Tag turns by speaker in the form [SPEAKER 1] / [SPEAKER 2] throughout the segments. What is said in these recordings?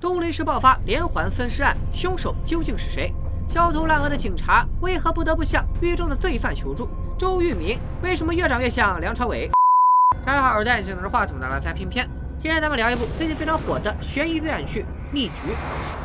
[SPEAKER 1] 东林市爆发连环分尸案，凶手究竟是谁？焦头烂额的警察为何不得不向狱中的罪犯求助？周渝民为什么越长越像梁朝伟？大家好，我是戴眼镜拿着话筒的来猜片片。今天咱们聊一部最近非常火的悬疑罪案剧《逆局》。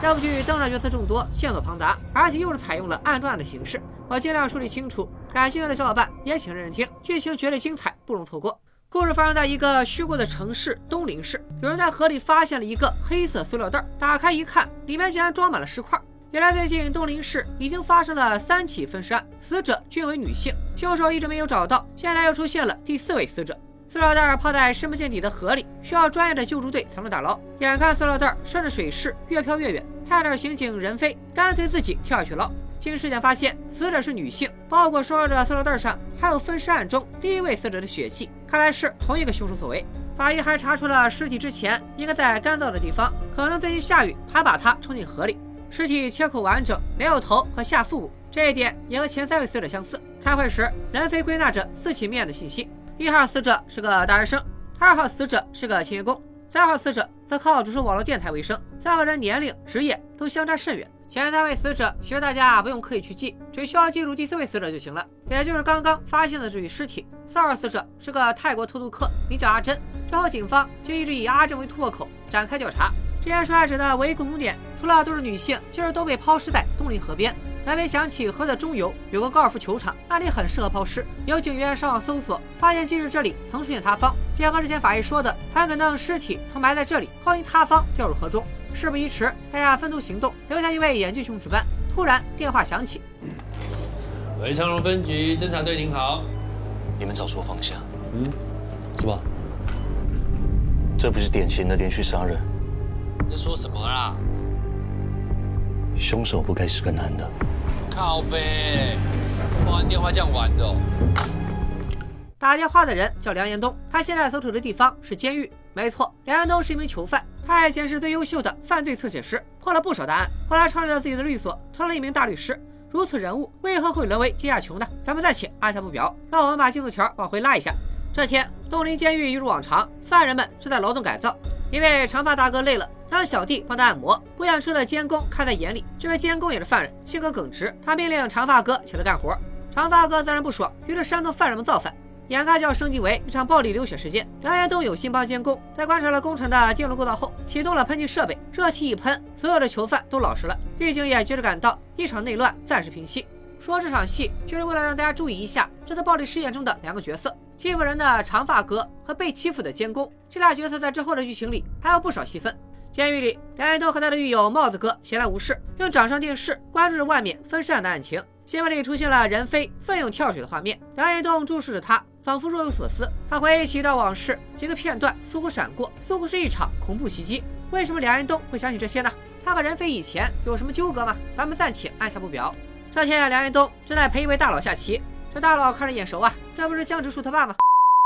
[SPEAKER 1] 这部剧登场角色众多，线索庞杂，而且又是采用了案中案的形式，我尽量梳理清楚。感兴趣的小伙伴也请认真听，剧情绝对精彩，不容错过。故事发生在一个虚构的城市东林市，有人在河里发现了一个黑色塑料袋，打开一看，里面竟然装满了石块。原来最近东林市已经发生了三起分尸案，死者均为女性，凶手一直没有找到，现在又出现了第四位死者。塑料袋泡在深不见底的河里，需要专业的救助队才能打捞。眼看塑料袋顺着水势越飘越远，差点刑警任飞干脆自己跳下去捞。经尸检发现，死者是女性，包裹收着的塑料袋上还有分尸案中第一位死者的血迹，看来是同一个凶手所为。法医还查出了尸体之前应该在干燥的地方，可能最近下雨，才把它冲进河里。尸体切口完整，没有头和下腹部，这一点也和前三位死者相似。开会时，任飞归纳着四起命案的信息。一号死者是个大学生，二号死者是个清洁工，三号死者则靠主持网络电台为生。三个人年龄、职业都相差甚远。前三位死者其实大家不用刻意去记，只需要记住第四位死者就行了，也就是刚刚发现的这具尸体。四号死者是个泰国偷渡客，名叫阿珍。之后警方就一直以阿珍为突破口展开调查。这些受害者的唯一共同点，除了都是女性，就是都被抛尸在东林河边。南北想起河的中游有个高尔夫球场，那里很适合抛尸。有警员上网搜索，发现近日这里曾出现塌方。结合之前法医说的，很可能尸体曾埋在这里，后因塌方掉入河中。事不宜迟，大家分头行动，留下一位眼镜熊值班。突然电话响起，
[SPEAKER 2] 喂，昌荣分局侦查队，您好。
[SPEAKER 3] 你们找错方向，
[SPEAKER 2] 嗯，是吧？
[SPEAKER 3] 这不是典型的连续杀人，你
[SPEAKER 2] 在说什么啦？
[SPEAKER 3] 凶手不该是个男的。
[SPEAKER 2] 靠背，挂完电话这样玩的哦。
[SPEAKER 1] 打电话的人叫梁延东，他现在所处的地方是监狱。没错，梁延东是一名囚犯，他以前是最优秀的犯罪侧写师，破了不少大案。后来创立了自己的律所，成了一名大律师。如此人物，为何会沦为阶下囚呢？咱们暂且按下不表，让我们把进度条往回拉一下。这天，东林监狱一如往常，犯人们正在劳动改造。一位长发大哥累了，让小弟帮他按摩。不想吃的监工看在眼里，这位监工也是犯人，性格耿直，他命令长发哥起来干活。长发哥自然不爽，于是煽动犯人们造反。眼看就要升级为一场暴力流血事件，梁延东有心帮监工，在观察了工程的电路构造后，启动了喷气设备，热气一喷，所有的囚犯都老实了。狱警也接着赶到，一场内乱暂时平息。说这场戏，就是为了让大家注意一下这次暴力事件中的两个角色：欺负人的长发哥和被欺负的监工。这俩角色在之后的剧情里还有不少戏份。监狱里，梁延东和他的狱友帽子哥闲来无事，用掌上电视关注着外面分尸案的案情。新闻里出现了任飞奋勇跳水的画面，梁延东注视着他，仿佛若有所思。他回忆起一段往事，几个片段疏忽闪过，似乎是一场恐怖袭击。为什么梁延东会想起这些呢？他和任飞以前有什么纠葛吗？咱们暂且按下不表。这天，梁延东正在陪一位大佬下棋，这大佬看着眼熟啊，这不是江直树他爸吗？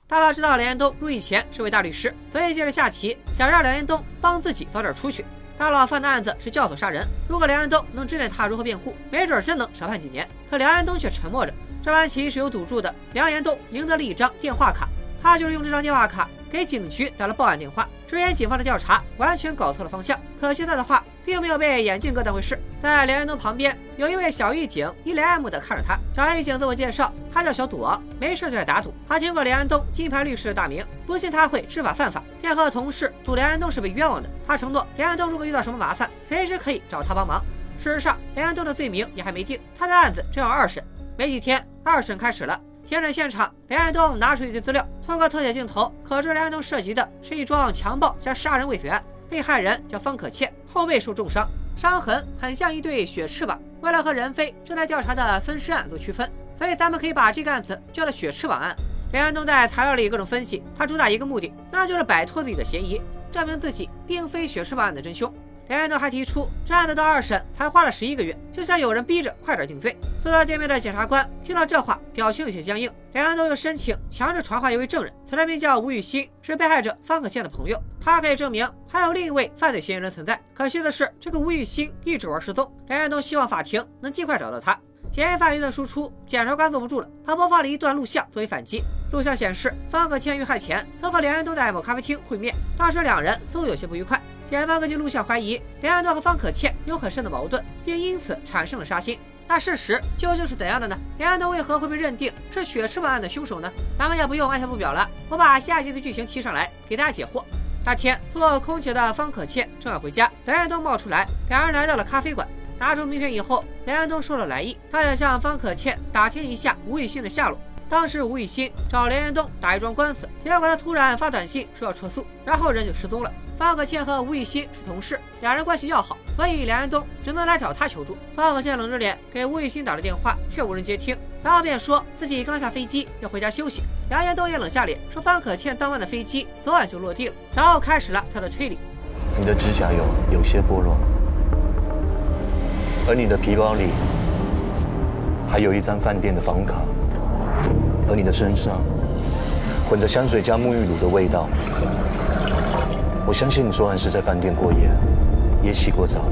[SPEAKER 1] 大佬知道梁延东入狱前是位大律师，所以借着下棋想让梁延东帮自己早点出去。大佬犯的案子是教唆杀人，如果梁安东能指点他如何辩护，没准真能少判几年。可梁安东却沉默着。这盘棋是有赌注的，梁安东赢得了一张电话卡，他就是用这张电话卡给警局打了报案电话，直言警方的调查完全搞错了方向。可现在的话并没有被眼镜哥当回事。在梁安东旁边有一位小狱警，一脸爱慕的看着他。找狱警自我介绍，他叫小赌王，没事就爱打赌。他听过梁安东金牌律师的大名，不信他会知法犯法，便和同事赌梁安东是被冤枉的。他承诺，梁安东如果遇到什么麻烦，随时可以找他帮忙。事实上，梁安东的罪名也还没定，他的案子正要二审。没几天，二审开始了。庭审现场，梁安东拿出一堆资料，通过特写镜头，可知梁安东涉及的是一桩强暴加杀人未遂案。被害人叫方可倩，后背受重伤，伤痕很像一对雪翅膀。为了和任飞正在调查的分尸案做区分，所以咱们可以把这个案子叫做雪翅膀案。两人都在材料里各种分析，他主打一个目的，那就是摆脱自己的嫌疑，证明自己并非雪翅膀案的真凶。梁延东还提出，这案子到二审才花了十一个月，就像有人逼着快点定罪。坐在对面的检察官听到这话，表情有些僵硬。梁安东又申请强制传唤一位证人，此人名叫吴雨欣，是被害者方可倩的朋友，他可以证明还有另一位犯罪嫌疑人存在。可惜的是，这个吴雨欣一直玩失踪。梁安东希望法庭能尽快找到他。嫌疑犯一顿输出，检察官坐不住了，他播放了一段录像作为反击。录像显示，方可倩遇害前曾和梁延东在某咖啡厅会面，当时两人似乎有些不愉快。检方根据录像怀疑梁安东和方可倩有很深的矛盾，并因此产生了杀心。那事实究竟是怎样的呢？梁安东为何会被认定是血赤膀案的凶手呢？咱们也不用按下不表了，我把下集的剧情提上来给大家解惑。那天做空姐的方可倩正要回家，梁彦东冒出来，两人来到了咖啡馆。拿出名片以后，梁彦东说了来意，他想向方可倩打听一下吴雨欣的下落。当时吴雨欣找梁彦东打一桩官司，结果他突然发短信说要撤诉，然后人就失踪了。方可倩和吴雨欣是同事，两人关系要好，所以梁彦东只能来找他求助。方可倩冷着脸给吴雨欣打了电话，却无人接听，然后便说自己刚下飞机要回家休息。梁彦东也冷下脸说方可倩当晚的飞机昨晚就落地了，然后开始了他的推理。
[SPEAKER 3] 你的指甲油有些剥落，而你的皮包里还有一张饭店的房卡，而你的身上混着香水加沐浴乳的味道。我相信你昨晚是在饭店过夜，也洗过澡了。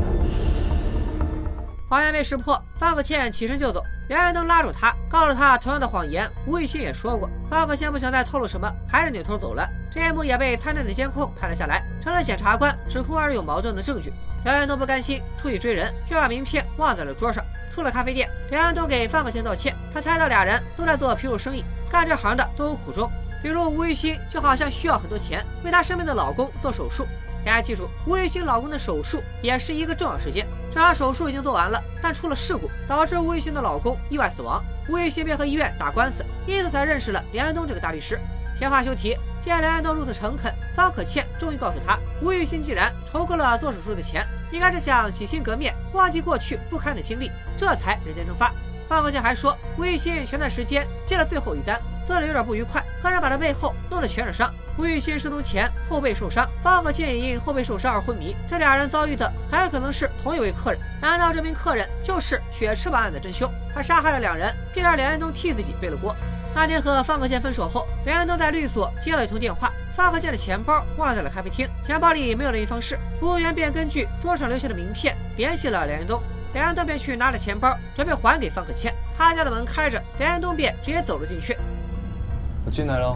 [SPEAKER 1] 谎言被识破，方可倩起身就走，两人都拉住她，告诉她同样的谎言，吴雨欣也说过。方可倩不想再透露什么，还是扭头走了。这一幕也被餐厅的监控拍了下来，成了检察官指控二人有矛盾的证据。梁安东不甘心，出去追人，却把名片忘在了桌上。出了咖啡店，梁安东给范可倩道歉，他猜到俩人都在做皮肉生意，干这行的都有苦衷。比如吴玉欣就好像需要很多钱为她生病的老公做手术。大家记住，吴玉欣老公的手术也是一个重要事件。这场手术已经做完了，但出了事故，导致吴玉欣的老公意外死亡。吴玉欣便和医院打官司，因此才认识了梁安东这个大律师。闲话休提，见梁安东如此诚恳，方可倩终于告诉他，吴玉欣既然筹够了做手术的钱，应该是想洗心革面，忘记过去不堪的经历，这才人间蒸发。方可倩还说，吴玉欣前段时间接了最后一单。做的有点不愉快，客人把他背后弄得全是伤。吴玉欣失踪前后背受伤，方可倩也因后背受伤而昏迷。这俩人遭遇的很可能是同一位客人。难道这名客人就是血赤膀案的真凶？他杀害了两人，并让梁安东替自己背了锅。那天和方可倩分手后，梁安东在律所接了一通电话，方可倩的钱包忘在了咖啡厅，钱包里没有联系方式。服务员便根据桌上留下的名片联系了梁彦东，梁彦东便去拿了钱包，准备还给方可倩。他家的门开着，梁彦东便直接走了进去。
[SPEAKER 3] 我进来了。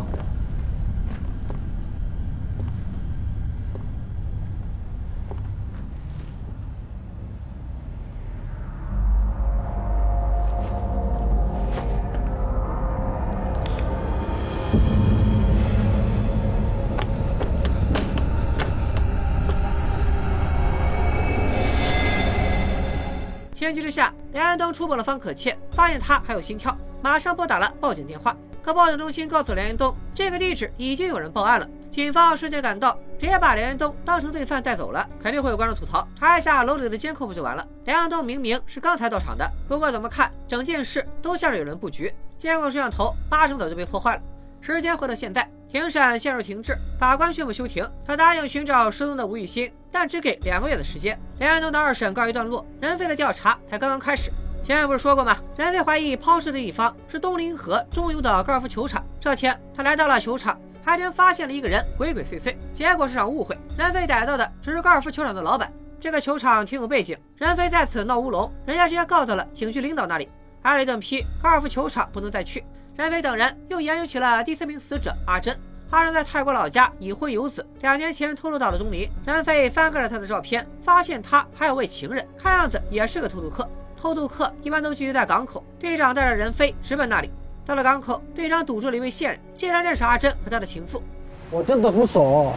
[SPEAKER 1] 情急之下，梁彦东触碰了方可切，发现她还有心跳，马上拨打了报警电话。可报警中心告诉梁彦东，这个地址已经有人报案了。警方瞬间赶到，直接把梁彦东当成罪犯带走了。肯定会有观众吐槽，查一下楼里的监控不就完了？梁彦东明明是刚才到场的，不过怎么看整件事都像是有人布局。监控摄像头八成早就被破坏了。时间回到现在，庭审陷入停滞，法官宣布休庭。他答应寻找失踪的吴雨欣，但只给两个月的时间。梁彦东的二审告一段落，任飞的调查才刚刚开始。前面不是说过吗？任飞怀疑抛尸的地方是东林河中游的高尔夫球场。这天，他来到了球场，还真发现了一个人鬼鬼祟祟。结果是场误会，任飞逮到的只是高尔夫球场的老板。这个球场挺有背景，任飞在此闹乌龙，人家直接告到了警局领导那里，挨了一顿批，高尔夫球场不能再去。任飞等人又研究起了第四名死者阿珍。阿珍在泰国老家已婚有子，两年前偷渡到了东林。任飞翻看了他的照片，发现他还有位情人，看样子也是个偷渡客。偷渡客一般都聚集在港口，队长带着任飞直奔那里。到了港口，队长堵住了一位线人，竟然认识阿珍和他的情妇。
[SPEAKER 4] 我真的不熟。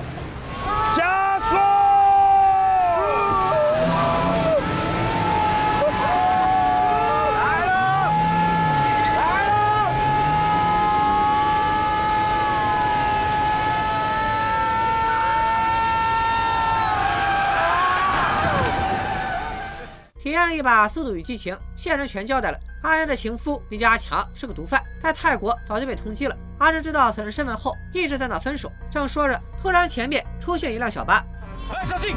[SPEAKER 5] 加速！
[SPEAKER 1] 体验了一把《速度与激情》，线人全交代了。阿珍的情夫名叫阿强，是个毒贩，在泰国早就被通缉了。阿珍知道此人身份后，一直在闹分手。正说着，突然前面出现一辆小巴，
[SPEAKER 5] 哎，小心！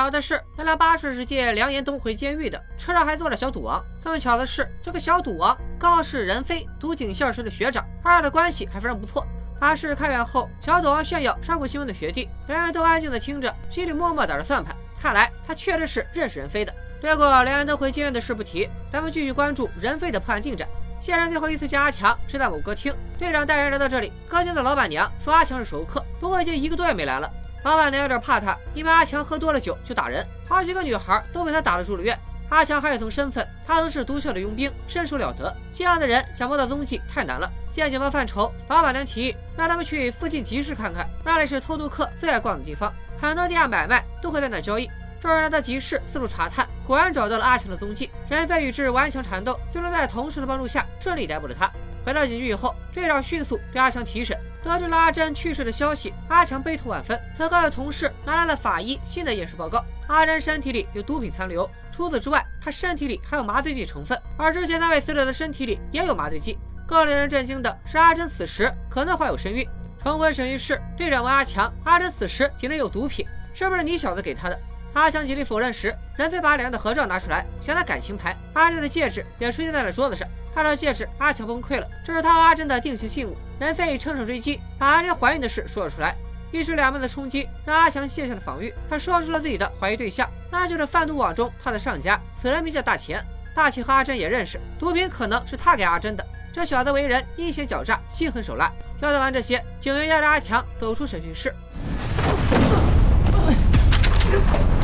[SPEAKER 1] 巧的是，那辆巴士是接梁延东回监狱的，车上还坐着小赌王。更巧的是，这个小赌王刚是任飞读警校时的学长，二人的关系还非常不错。巴士开远后，小赌王炫耀上过新闻的学弟，两人都安静的听着，心里默默打着算盘。看来他确实是认识任飞的。略过梁延东回监狱的事不提，咱们继续关注任飞的破案进展。现场最后一次见阿强是在某歌厅，队长带人来到这里，歌厅的老板娘说阿强是熟客，不过已经一个多月没来了。老板娘有点怕他，因为阿强喝多了酒就打人，好几个女孩都被他打了住了院。阿强还有层身份，他曾是毒枭的佣兵，身手了得，这样的人想摸到踪迹太难了。见警方犯愁，老板娘提议让他们去附近集市看看，那里是偷渡客最爱逛的地方，很多地下买卖都会在那交易。众人来到集市，四处查探，果然找到了阿强的踪迹。人飞与之顽强缠斗，最终在同事的帮助下顺利逮捕了他。回到警局以后，队长迅速对阿强提审，得知了阿珍去世的消息，阿强悲痛万分，曾告诉同事拿来了法医新的验尸报告，阿珍身体里有毒品残留，除此之外，他身体里还有麻醉剂成分，而之前那位死者的身体里也有麻醉剂。更令人震惊的是，阿珍此时可能怀有身孕。重回审讯室，队长问阿强：“阿珍此时体内有毒品，是不是你小子给他的？”阿强极力否认时，任飞把两人的合照拿出来，像他感情牌。阿珍的戒指也出现在了桌子上。看到戒指，阿强崩溃了。这是他和阿珍的定情信物。任飞乘胜追击，把阿珍怀孕的事说了出来。一时两面的冲击让阿强卸下了防御，他说出了自己的怀疑对象，那就是贩毒网中他的上家。此人名叫大钱。大钱和阿珍也认识，毒品可能是他给阿珍的。这小子为人阴险狡诈，心狠手辣。交代完这些，警员押着阿强走出审讯室。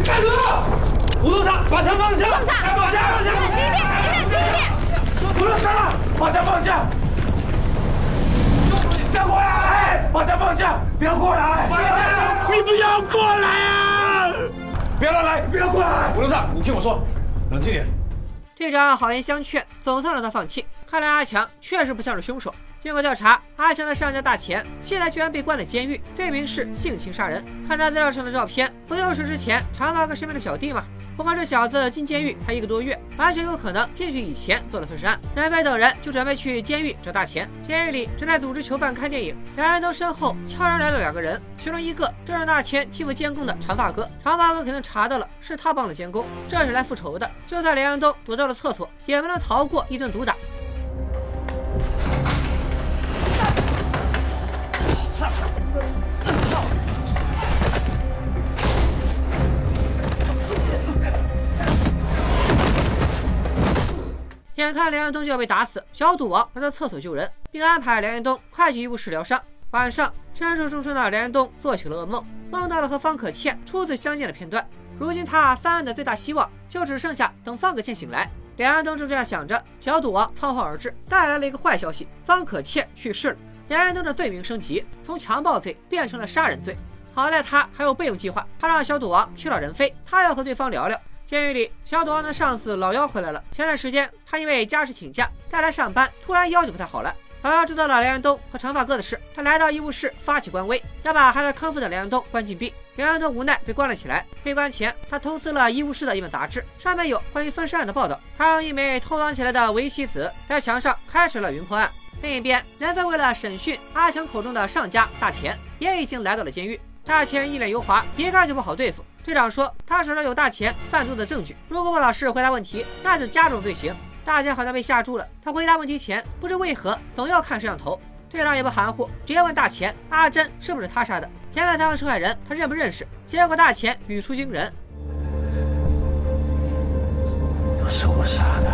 [SPEAKER 5] 开车！五路上，把枪放下！放下！放下！放下！离远
[SPEAKER 4] 点，离远一点！
[SPEAKER 5] 五路上，把枪放下！别过来！把枪放下！别过来！你不要过来啊！不要乱来！不要过来！五路上，你听我说，冷静点。
[SPEAKER 1] 队长好言相劝，总算让他放弃。看来阿强确实不像是凶手。经过调查，阿强的上家大钱现在居然被关在监狱，罪名是性侵杀人。看他资料上的照片，不就是之前长发哥身边的小弟吗？不过这小子进监狱才一个多月，完全有可能进去以前做的分尸案。任飞等人就准备去监狱找大钱。监狱里正在组织囚犯看电影，两人都身后悄然来了两个人，其中一个正是那天欺负监工的长发哥。长发哥肯定查到了是他帮的监工，这是来复仇的。就算连安东躲到了厕所，也没能逃过一顿毒打。眼看梁彦东就要被打死，小赌王来到厕所救人，并安排梁彦东快去医务室疗伤。晚上，身受重伤的梁彦东做起了噩梦，梦到了和方可倩初次相见的片段。如今他翻案的最大希望，就只剩下等方可倩醒来。梁彦东正这样想着，小赌王仓皇而至，带来了一个坏消息：方可倩去世了。梁彦东的罪名升级，从强暴罪变成了杀人罪。好在他还有备用计划，他让小赌王去找任飞，他要和对方聊聊。监狱里，小赌王的上司老妖回来了。前段时间，他因为家事请假，再来上班，突然腰就不太好了。老妖知道了梁彦东和长发哥的事，他来到医务室发起官威，要把还在康复的梁彦东关禁闭。梁彦东无奈被关了起来。被关前，他偷撕了医务室的一本杂志，上面有关于分尸案的报道。他用一枚偷藏起来的围棋子在墙上开始了云破案。另一边，任飞为了审讯阿强口中的上家大钱，也已经来到了监狱。大钱一脸油滑，一看就不好对付。队长说，他手上有大钱贩毒的证据，如果不老实回答问题，那就加重罪行。大家好像被吓住了，他回答问题前不知为何总要看摄像头。队长也不含糊，直接问大钱：“阿珍是不是他杀的？前面采访受害人，他认不认识？”结果大钱语出惊人：“
[SPEAKER 3] 都是我杀的。”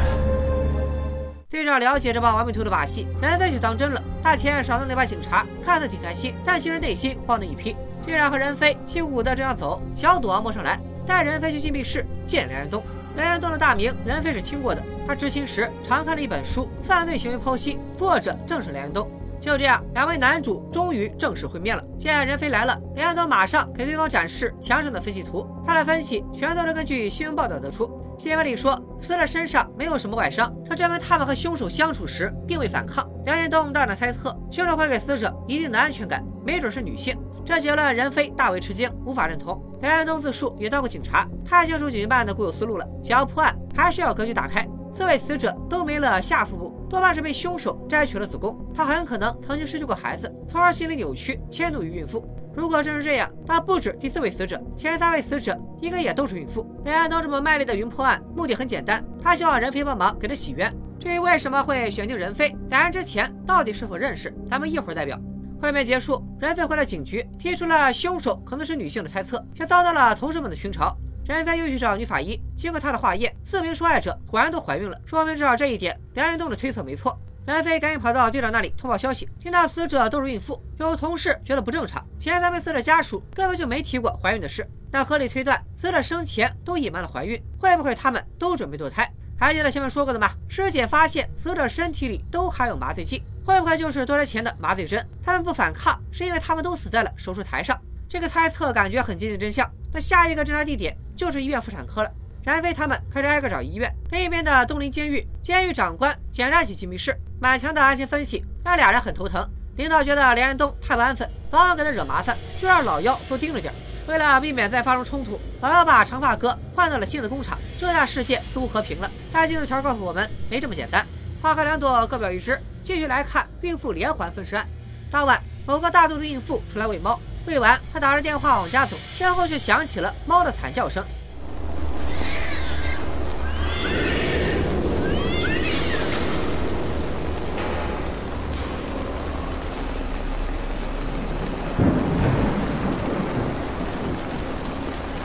[SPEAKER 1] 队长了解这帮完美图的把戏，任飞却当真了。大钱耍弄那帮警察，看似挺开心，但其实内心慌的一批。队长和任飞气鼓鼓的正要走，小赌王摸上来，带任飞去禁闭室见梁彦东。梁彦东的大名，任飞是听过的。他执勤时常看了一本书《犯罪行为剖析》，作者正是梁彦东。就这样，两位男主终于正式会面了。见任飞来了，梁彦东马上给对方展示墙上的分析图。他的分析全都是根据新闻报道得出。新闻里说，死者身上没有什么外伤，这证明他们和凶手相处时并未反抗。梁彦东大胆猜测，凶手会给死者一定的安全感，没准是女性。这结论，任飞大为吃惊，无法认同。梁彦东自述也当过警察，太清楚警局办案的固有思路了。想要破案，还是要格局打开。四位死者都没了下腹部，多半是被凶手摘取了子宫。他很可能曾经失去过孩子，从而心理扭曲，迁怒于孕妇。如果真是这样，那不止第四位死者，前三位死者应该也都是孕妇。梁彦东这么卖力的云破案，目的很简单，他希望任飞帮忙给他洗冤。至于为什么会选定任飞，两人之前到底是否认识，咱们一会儿再表。会面结束，任飞回到警局，提出了凶手可能是女性的猜测，却遭到了同事们的群嘲。任飞又去找女法医，经过他的化验，四名受害者果然都怀孕了，说明至少这一点，梁云东的推测没错。任飞赶紧跑到队长那里通报消息，听到死者都是孕妇，有同事觉得不正常，前三名死者家属根本就没提过怀孕的事。那合理推断，死者生前都隐瞒了怀孕，会不会他们都准备堕胎？还记得前面说过的吗？尸检发现死者身体里都含有麻醉剂，会不会就是堕胎前的麻醉针？他们不反抗，是因为他们都死在了手术台上。这个猜测感觉很接近真相。那下一个侦查地点就是医院妇产科了。然飞他们开始挨个找医院。另一边的东林监狱，监狱长官检查起机密室，满墙的案情分析让俩人很头疼。领导觉得梁安东太不安分，早晚给他惹麻烦，就让老幺多盯着点。为了避免再发生冲突，老幺把长发哥换到了新的工厂，这下世界似乎和平了。但进度条告诉我们，没这么简单。花开两朵，各表一枝。继续来看孕妇连环分尸案。当晚，某个大肚子孕妇出来喂猫，喂完，他打着电话往家走，身后却响起了猫的惨叫声。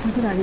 [SPEAKER 4] 你在哪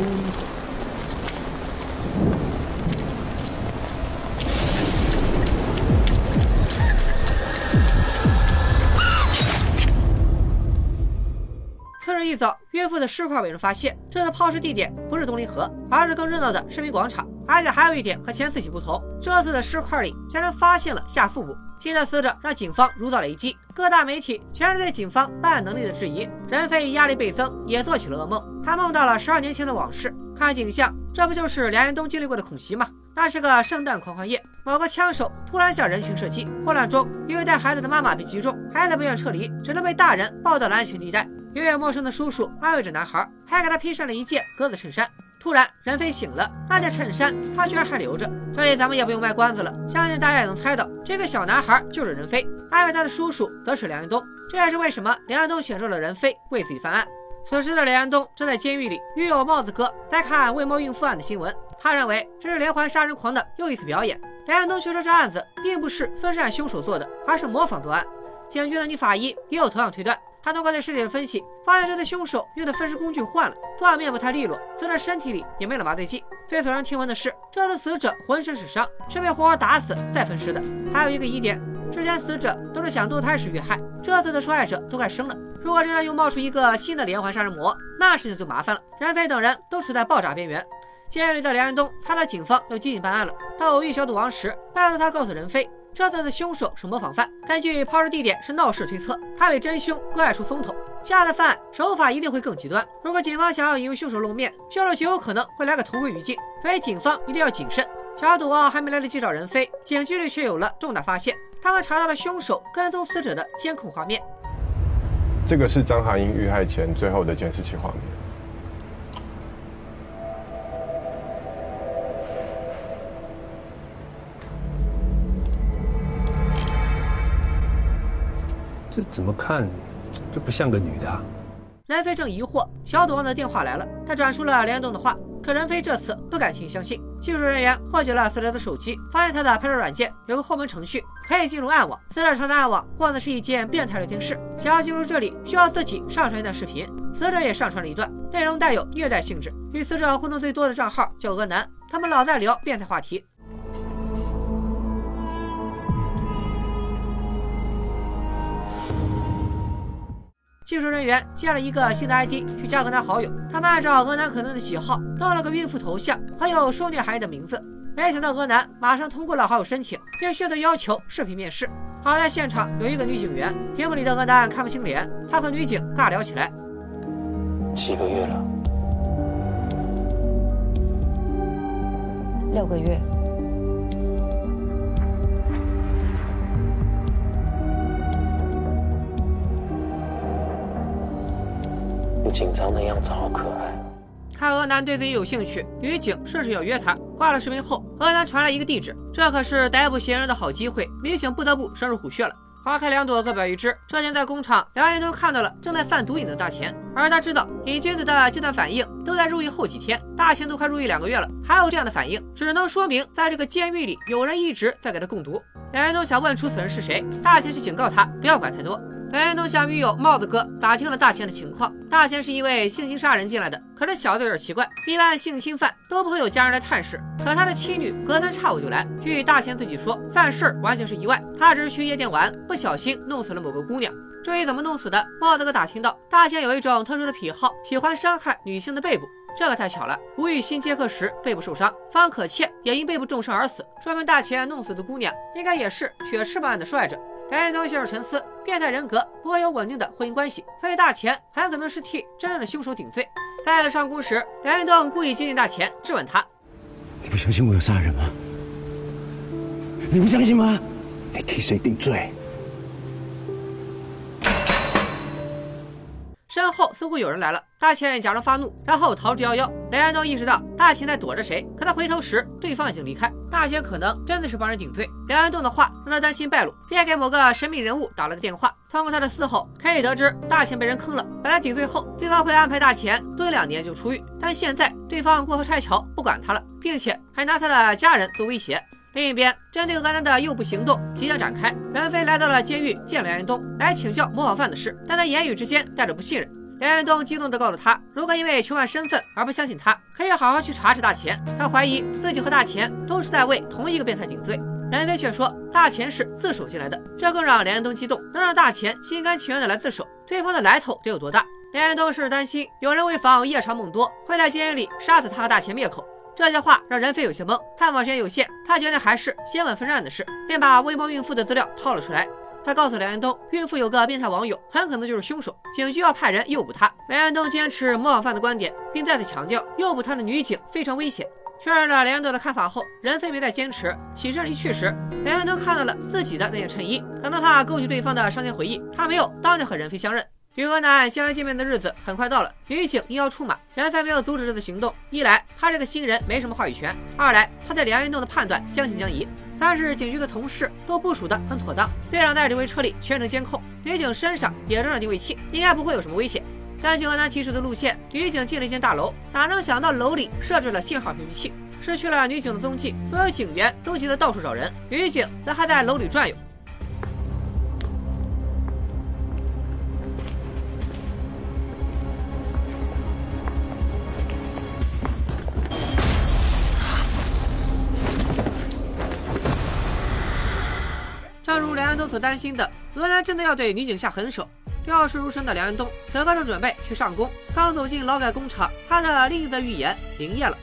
[SPEAKER 1] 孕妇的尸块被人发现。这次抛尸地点不是东林河，而是更热闹的市民广场。而且还有一点和前四起不同，这次的尸块里竟然发现了下腹部。新的死者让警方如遭雷击，各大媒体全是对警方办案能力的质疑。任飞压力倍增，也做起了噩梦。他梦到了十二年前的往事，看景象，这不就是梁延东经历过的恐袭吗？那是个圣诞狂欢夜，某个枪手突然向人群射击，混乱中，一位带孩子的妈妈被击中，孩子不愿撤离，只能被大人抱到了安全地带。远远陌生的叔叔安慰着男孩，还给他披上了一件格子衬衫。突然，任飞醒了，那件衬衫他居然还留着。这里咱们也不用卖关子了，相信大家也能猜到，这个小男孩就是任飞，安慰他的叔叔则是梁安东。这也是为什么梁安东选中了任飞为自己翻案。此时的梁安东正在监狱里，与有帽子哥在看喂猫孕妇案的新闻。他认为这是连环杀人狂的又一次表演。梁安东却说这案子并不是分尸案凶手做的，而是模仿作案。警局的女法医也有同样推断。他通过对尸体的分析，发现这对凶手用的分尸工具换了，断面不太利落，死者身体里也没了麻醉剂。最所人听闻的是，这次死者浑身是伤，是被活活打死再分尸的。还有一个疑点，之前死者都是想堕胎时遇害，这次的受害者都快生了。如果真的又冒出一个新的连环杀人魔，那事情就麻烦了。任飞等人都处在爆炸边缘。监狱里的梁安东猜到警方要激进办案了，他偶遇小赌王时，拜托他告诉任飞。这次的凶手是模仿犯，根据抛尸地点是闹市推测，他为真凶割爱出风头。这样的犯案手法一定会更极端。如果警方想要引诱凶手露面，凶手极有可能会来个同归于尽，所以警方一定要谨慎。小赌王还没来得及找人飞，警局里却有了重大发现，他们查到了凶手跟踪死者的监控画面。
[SPEAKER 6] 这个是张含英遇害前最后的监视器画面。
[SPEAKER 7] 这怎么看，这不像个女的。
[SPEAKER 1] 啊任飞正疑惑，小赌王的电话来了，他转述了连东的话，可任飞这次不敢轻易相信。技术人员破解了死者的手机，发现他的拍摄软件有个后门程序，可以进入暗网。死者常在暗网逛的是一间变态聊天室，想要进入这里，需要自己上传一段视频。死者也上传了一段，内容带有虐待性质。与死者互动最多的账号叫俄男，他们老在聊变态话题。技术人员建了一个新的 ID 去加俄男好友，他们按照俄男可能的喜好弄了个孕妇头像还有受虐孩子的名字。没想到俄男马上通过了好友申请，并迅速要求视频面试。好在现场有一个女警员，屏幕里的俄男看不清脸，他和女警尬聊起来。
[SPEAKER 3] 七个月了，
[SPEAKER 4] 六个月。
[SPEAKER 3] 紧张的样子好可爱。
[SPEAKER 1] 看俄男对自己有兴趣，女警顺势要约他。挂了视频后，俄男传来一个地址，这可是逮捕嫌疑人的好机会，女警不得不深入虎穴了。花开两朵，各表一枝。这天在工厂，两人都看到了正在贩毒瘾的大钱，而他知道瘾君子的阶段反应都在入狱后几天，大钱都快入狱两个月了，还有这样的反应，只能说明在这个监狱里有人一直在给他供毒。两人都想问出此人是谁，大钱却警告他不要管太多。梁彦东向女友帽子哥打听了大钱的情况，大钱是因为性侵杀人进来的。可这小子有点奇怪，一般性侵犯都不会有家人来探视，可他的妻女隔三差五就来。据大钱自己说，犯事完全是意外，他只是去夜店玩，不小心弄死了某个姑娘。至于怎么弄死的，帽子哥打听到大钱有一种特殊的癖好，喜欢伤害女性的背部。这可太巧了，吴雨欣接客时背部受伤，方可倩也因背部重伤而死。专门大钱弄死的姑娘，应该也是血翅膀的受害梁云东陷入沉思，变态人格不会有稳定的婚姻关系，所以大钱很可能是替真正的凶手顶罪。在上工时，梁云东故意接近大钱，质问他：“
[SPEAKER 3] 你不相信我有杀人吗？你不相信吗？你替谁顶罪？”
[SPEAKER 1] 身后似乎有人来了，大钱假装发怒，然后逃之夭夭。梁彦东意识到大钱在躲着谁，可他回头时，对方已经离开。大钱可能真的是帮人顶罪。梁彦东的话让他担心败露，便给某个神秘人物打了个电话。通过他的嘶吼，可以得知大钱被人坑了。本来顶罪后，对方会安排大钱蹲两年就出狱，但现在对方过河拆桥，不管他了，并且还拿他的家人做威胁。另一边，针对河南的诱捕行动即将展开，任飞来到了监狱见梁彦东，来请教模仿犯的事，但他言语之间带着不信任。梁彦东激动地告诉他，如果因为囚犯身份而不相信他，可以好好去查查大钱。他怀疑自己和大钱都是在为同一个变态顶罪。任飞却说大钱是自首进来的，这更让梁彦东激动，能让大钱心甘情愿地来自首，对方的来头得有多大？梁彦东是担心有人为防夜长梦多，会在监狱里杀死他和大钱灭口。这些话让任飞有些懵，探访时间有限，他决定还是先问分尸案的事，便把未猫孕妇的资料掏了出来。他告诉梁安东，孕妇有个变态网友，很可能就是凶手，警局要派人诱捕他。梁安东坚持模仿犯的观点，并再次强调诱捕他的女警非常危险。确认了梁安东的看法后，任飞没再坚持，起身离去时，梁安东看到了自己的那件衬衣，可能怕勾起对方的伤心回忆，他没有当着和任飞相认。与河南相约见面的日子很快到了，女警硬要出马，任飞没有阻止这次行动。一来他这个新人没什么话语权，二来他对梁彦东的判断将信将疑。三是警局的同事都部署的很妥当，队长在指挥车里全程监控，女警身上也装上定位器，应该不会有什么危险。根据河南提示的路线，女警进了一间大楼，哪能想到楼里设置了信号屏蔽器，失去了女警的踪迹，所有警员都急得到处找人，女警则还在楼里转悠。正如梁安东所担心的，俄南真的要对女警下狠手。吊石如神的梁安东此刻正准备去上工，刚走进劳改工厂，他的另一则预言灵验了。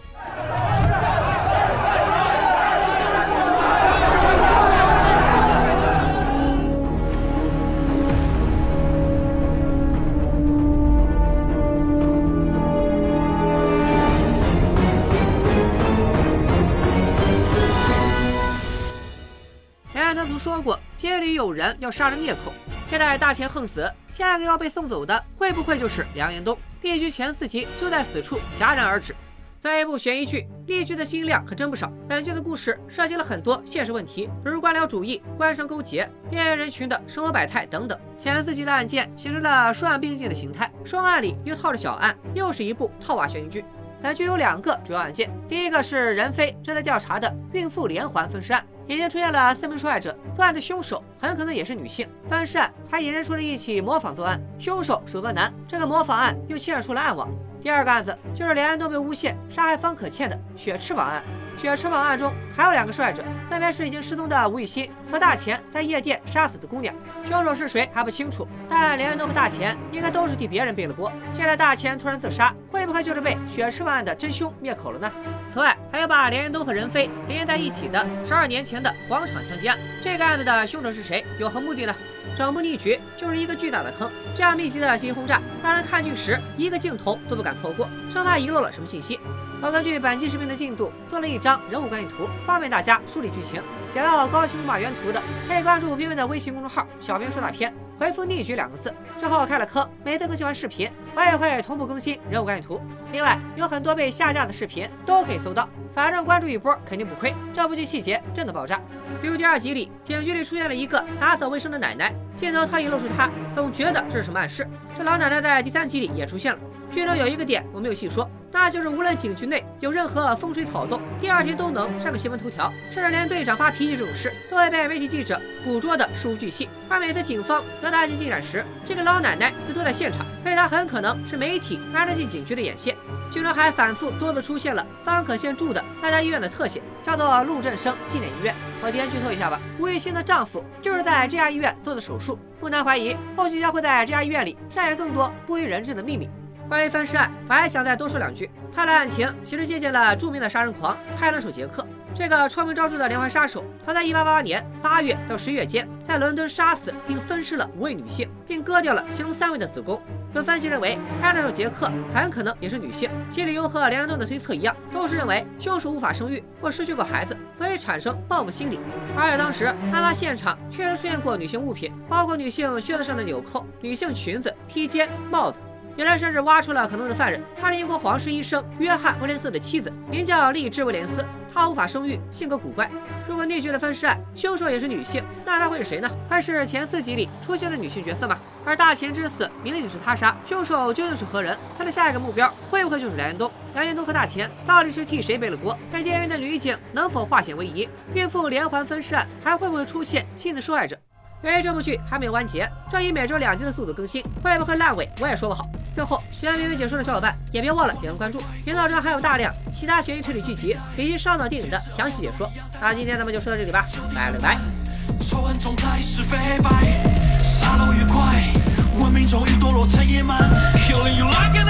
[SPEAKER 1] 街里有人要杀人灭口。现在大钱横死，下一个要被送走的会不会就是梁延东？丽剧前四集就在此处戛然而止。作为一部悬疑剧，丽剧的新量可真不少。本剧的故事涉及了很多现实问题，比如官僚主义、官商勾结、边缘人群的生活百态等等。前四集的案件形成了双案并进的形态，双案里又套着小案，又是一部套娃悬疑剧。本剧有两个主要案件，第一个是任飞正在调查的孕妇连环分尸案。已经出现了四名受害者，作案的凶手很可能也是女性。分尸案还引申出了一起模仿作案，凶手是个男，这个模仿案又牵扯出了暗网。第二个案子就是连安都被诬陷杀害方可倩的血翅膀案。血翅膀案中还有两个受害者，分别是已经失踪的吴雨欣和大钱在夜店杀死的姑娘。凶手是谁还不清楚，但连云东和大钱应该都是替别人背了锅。现在大钱突然自杀，会不会就是被血翅膀案的真凶灭口了呢？此外，还有把连云东和任飞连在一起的十二年前的广场枪击案。这个案子的凶手是谁？有何目的呢？整部逆局就是一个巨大的坑，这样密集的信息轰炸，让人看剧时一个镜头都不敢错过，生怕遗漏了什么信息。我根据本期视频的进度做了一张人物关系图，方便大家梳理剧情。想要高清码原图的，可以关注片片的微信公众号“小编说大片”，回复“逆局”两个字，之后开了坑，每次更新完视频，我也会同步更新人物关系图。另外，有很多被下架的视频都可以搜到，反正关注一波肯定不亏。这部剧细节真的爆炸，比如第二集里，警局里出现了一个打扫卫生的奶奶，镜头特意露出她，总觉得这是什么暗示。这老奶奶在第三集里也出现了。剧中有一个点我没有细说，那就是无论警局内有任何风吹草动，第二天都能上个新闻头条，甚至连队长发脾气这种事都会被媒体记者捕捉的事无巨细。而每次警方要打击进展时，这个老奶奶又都在现场，所以她很可能是媒体安着进警局的眼线。剧中还反复多次出现了方可宪住的那家医院的特写，叫做陆振生纪念医院。我提前剧透一下吧，吴玉欣的丈夫就是在这家医院做的手术，不难怀疑后续将会在这家医院里上演更多不为人知的秘密。关于分尸案，我还想再多说两句。他的案情其实借鉴了著名的杀人狂开膛手杰克。这个臭名昭著的连环杀手，他在1888年8月到11月间，在伦敦杀死并分尸了五位女性，并割掉了其中三位的子宫。有分析认为，开膛手杰克很可能也是女性，其理由和梁安东的推测一样，都是认为凶手无法生育或失去过孩子，所以产生报复心理。而且当时案发现场确实出现过女性物品，包括女性靴子上的纽扣、女性裙子、披肩、帽子。原来甚至挖出了可能的犯人，他是英国皇室医生约翰威廉斯的妻子，名叫丽芝威廉斯。她无法生育，性格古怪。如果那局的分尸案凶手也是女性，那她会是谁呢？会是前四集里出现的女性角色吗？而大钱之死明显是他杀，凶手究竟是何人？他的下一个目标会不会就是梁延东？梁延东和大钱到底是替谁背了锅？被电晕的女警能否化险为夷？孕妇连环分尸案还会不会出现新的受害者？由于这部剧还没有完结，这以每周两集的速度更新，会不会烂尾我也说不好。最后，喜欢明明解说的小伙伴也别忘了点个关注，频道中还有大量其他悬疑推理剧集以及烧脑电影的详细解说。那今天咱们就说到这里吧，拜了个拜。仇恨中才是非白，杀戮愉快，文明中已堕落成野蛮。Killing you like